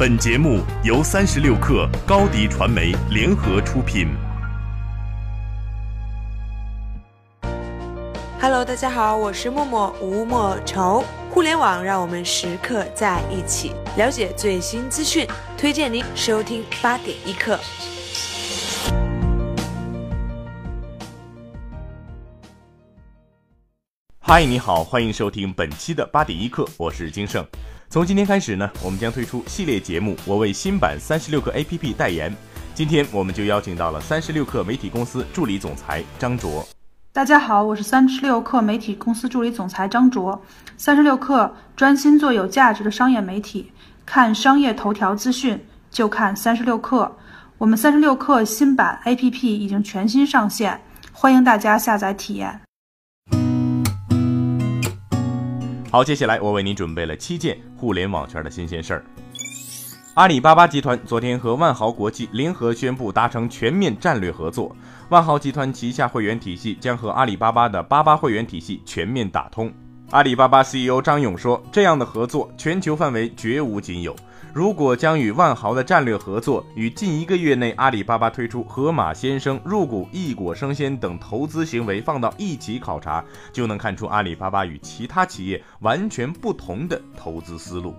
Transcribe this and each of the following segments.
本节目由三十六克高低传媒联合出品。Hello，大家好，我是默默吴莫愁。互联网让我们时刻在一起，了解最新资讯，推荐您收听八点一刻。嗨，你好，欢迎收听本期的八点一刻，我是金盛。从今天开始呢，我们将推出系列节目，我为新版三十六课 APP 代言。今天我们就邀请到了三十六课媒体公司助理总裁张卓。大家好，我是三十六氪媒体公司助理总裁张卓。三十六氪专心做有价值的商业媒体，看商业头条资讯就看三十六氪。我们三十六氪新版 APP 已经全新上线，欢迎大家下载体验。好，接下来我为您准备了七件互联网圈的新鲜事儿。阿里巴巴集团昨天和万豪国际联合宣布达成全面战略合作。万豪集团旗下会员体系将和阿里巴巴的巴巴会员体系全面打通。阿里巴巴 CEO 张勇说：“这样的合作全球范围绝无仅有。如果将与万豪的战略合作与近一个月内阿里巴巴推出盒马鲜生入股易果生鲜等投资行为放到一起考察，就能看出阿里巴巴与其他企业完全不同的投资思路。”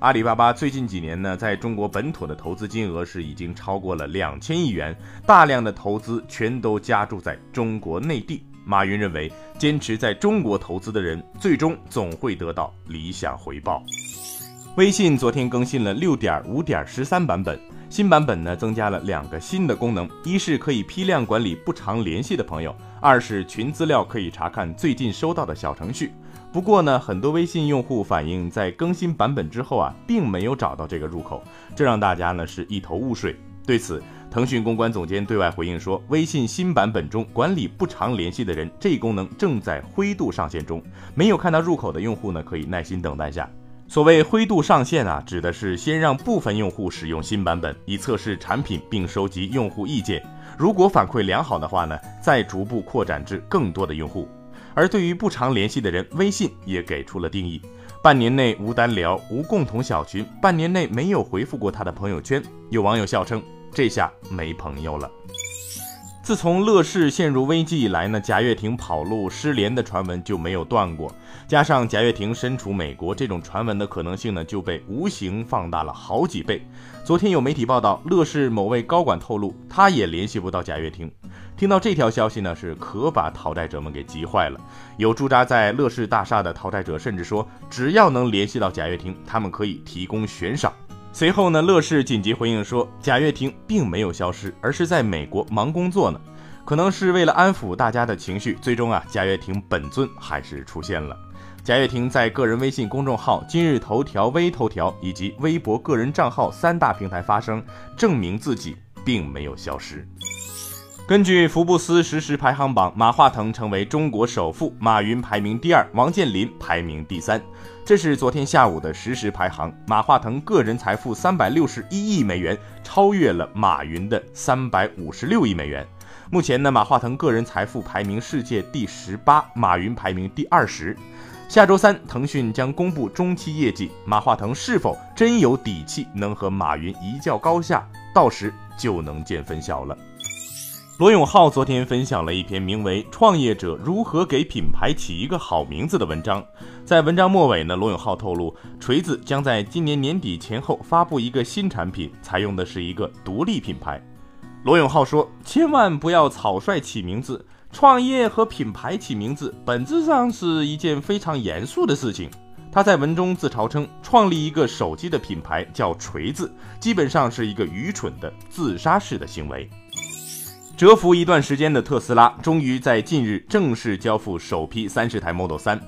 阿里巴巴最近几年呢，在中国本土的投资金额是已经超过了两千亿元，大量的投资全都加注在中国内地。马云认为，坚持在中国投资的人，最终总会得到理想回报。微信昨天更新了六点五点十三版本，新版本呢增加了两个新的功能，一是可以批量管理不常联系的朋友，二是群资料可以查看最近收到的小程序。不过呢，很多微信用户反映，在更新版本之后啊，并没有找到这个入口，这让大家呢是一头雾水。对此，腾讯公关总监对外回应说，微信新版本中管理不常联系的人这一功能正在灰度上线中，没有看到入口的用户呢，可以耐心等待下。所谓灰度上线啊，指的是先让部分用户使用新版本，以测试产品并收集用户意见，如果反馈良好的话呢，再逐步扩展至更多的用户。而对于不常联系的人，微信也给出了定义：半年内无单聊、无共同小群，半年内没有回复过他的朋友圈。有网友笑称：“这下没朋友了。”自从乐视陷入危机以来呢，贾跃亭跑路失联的传闻就没有断过。加上贾跃亭身处美国，这种传闻的可能性呢就被无形放大了好几倍。昨天有媒体报道，乐视某位高管透露，他也联系不到贾跃亭。听到这条消息呢，是可把讨债者们给急坏了。有驻扎在乐视大厦的讨债者甚至说，只要能联系到贾跃亭，他们可以提供悬赏。随后呢，乐视紧急回应说，贾跃亭并没有消失，而是在美国忙工作呢。可能是为了安抚大家的情绪，最终啊，贾跃亭本尊还是出现了。贾跃亭在个人微信公众号、今日头条、微头条以及微博个人账号三大平台发声，证明自己并没有消失。根据福布斯实时排行榜，马化腾成为中国首富，马云排名第二，王健林排名第三。这是昨天下午的实时排行，马化腾个人财富三百六十一亿美元，超越了马云的三百五十六亿美元。目前呢，马化腾个人财富排名世界第十八，马云排名第二十。下周三，腾讯将公布中期业绩，马化腾是否真有底气能和马云一较高下，到时就能见分晓了。罗永浩昨天分享了一篇名为《创业者如何给品牌起一个好名字》的文章。在文章末尾呢，罗永浩透露，锤子将在今年年底前后发布一个新产品，采用的是一个独立品牌。罗永浩说：“千万不要草率起名字，创业和品牌起名字本质上是一件非常严肃的事情。”他在文中自嘲称，创立一个手机的品牌叫锤子，基本上是一个愚蠢的自杀式的行为。蛰伏一段时间的特斯拉，终于在近日正式交付首批三十台 Model 3。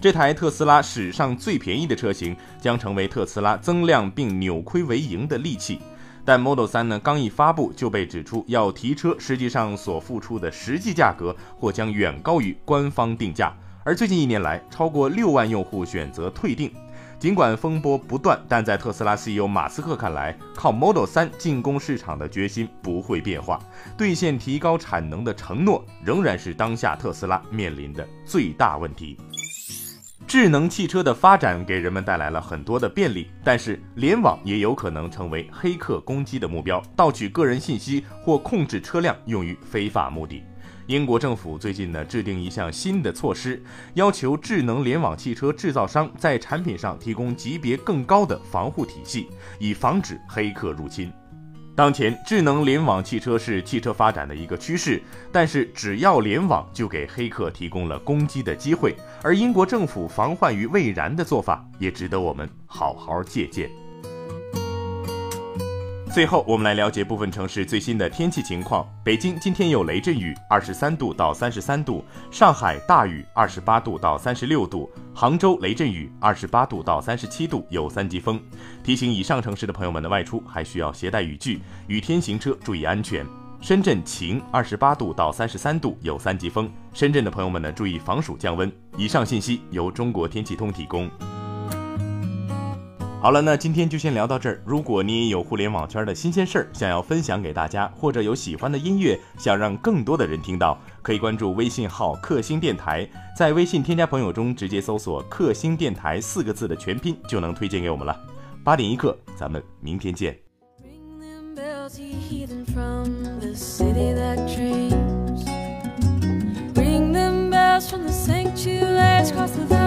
这台特斯拉史上最便宜的车型，将成为特斯拉增量并扭亏为盈的利器。但 Model 3呢，刚一发布就被指出要提车，实际上所付出的实际价格或将远高于官方定价。而最近一年来，超过六万用户选择退订。尽管风波不断，但在特斯拉 CEO 马斯克看来，靠 Model 3进攻市场的决心不会变化，兑现提高产能的承诺仍然是当下特斯拉面临的最大问题。智能汽车的发展给人们带来了很多的便利，但是联网也有可能成为黑客攻击的目标，盗取个人信息或控制车辆用于非法目的。英国政府最近呢制定一项新的措施，要求智能联网汽车制造商在产品上提供级别更高的防护体系，以防止黑客入侵。当前，智能联网汽车是汽车发展的一个趋势，但是只要联网，就给黑客提供了攻击的机会。而英国政府防患于未然的做法，也值得我们好好借鉴。最后，我们来了解部分城市最新的天气情况。北京今天有雷阵雨，二十三度到三十三度；上海大雨，二十八度到三十六度；杭州雷阵雨，二十八度到三十七度，有三级风。提醒以上城市的朋友们的外出还需要携带雨具，雨天行车注意安全。深圳晴，二十八度到三十三度，有三级风。深圳的朋友们呢，注意防暑降温。以上信息由中国天气通提供。好了，那今天就先聊到这儿。如果你也有互联网圈的新鲜事儿想要分享给大家，或者有喜欢的音乐想让更多的人听到，可以关注微信号“克星电台”，在微信添加朋友中直接搜索“克星电台”四个字的全拼，就能推荐给我们了。八点一刻，咱们明天见。deep in the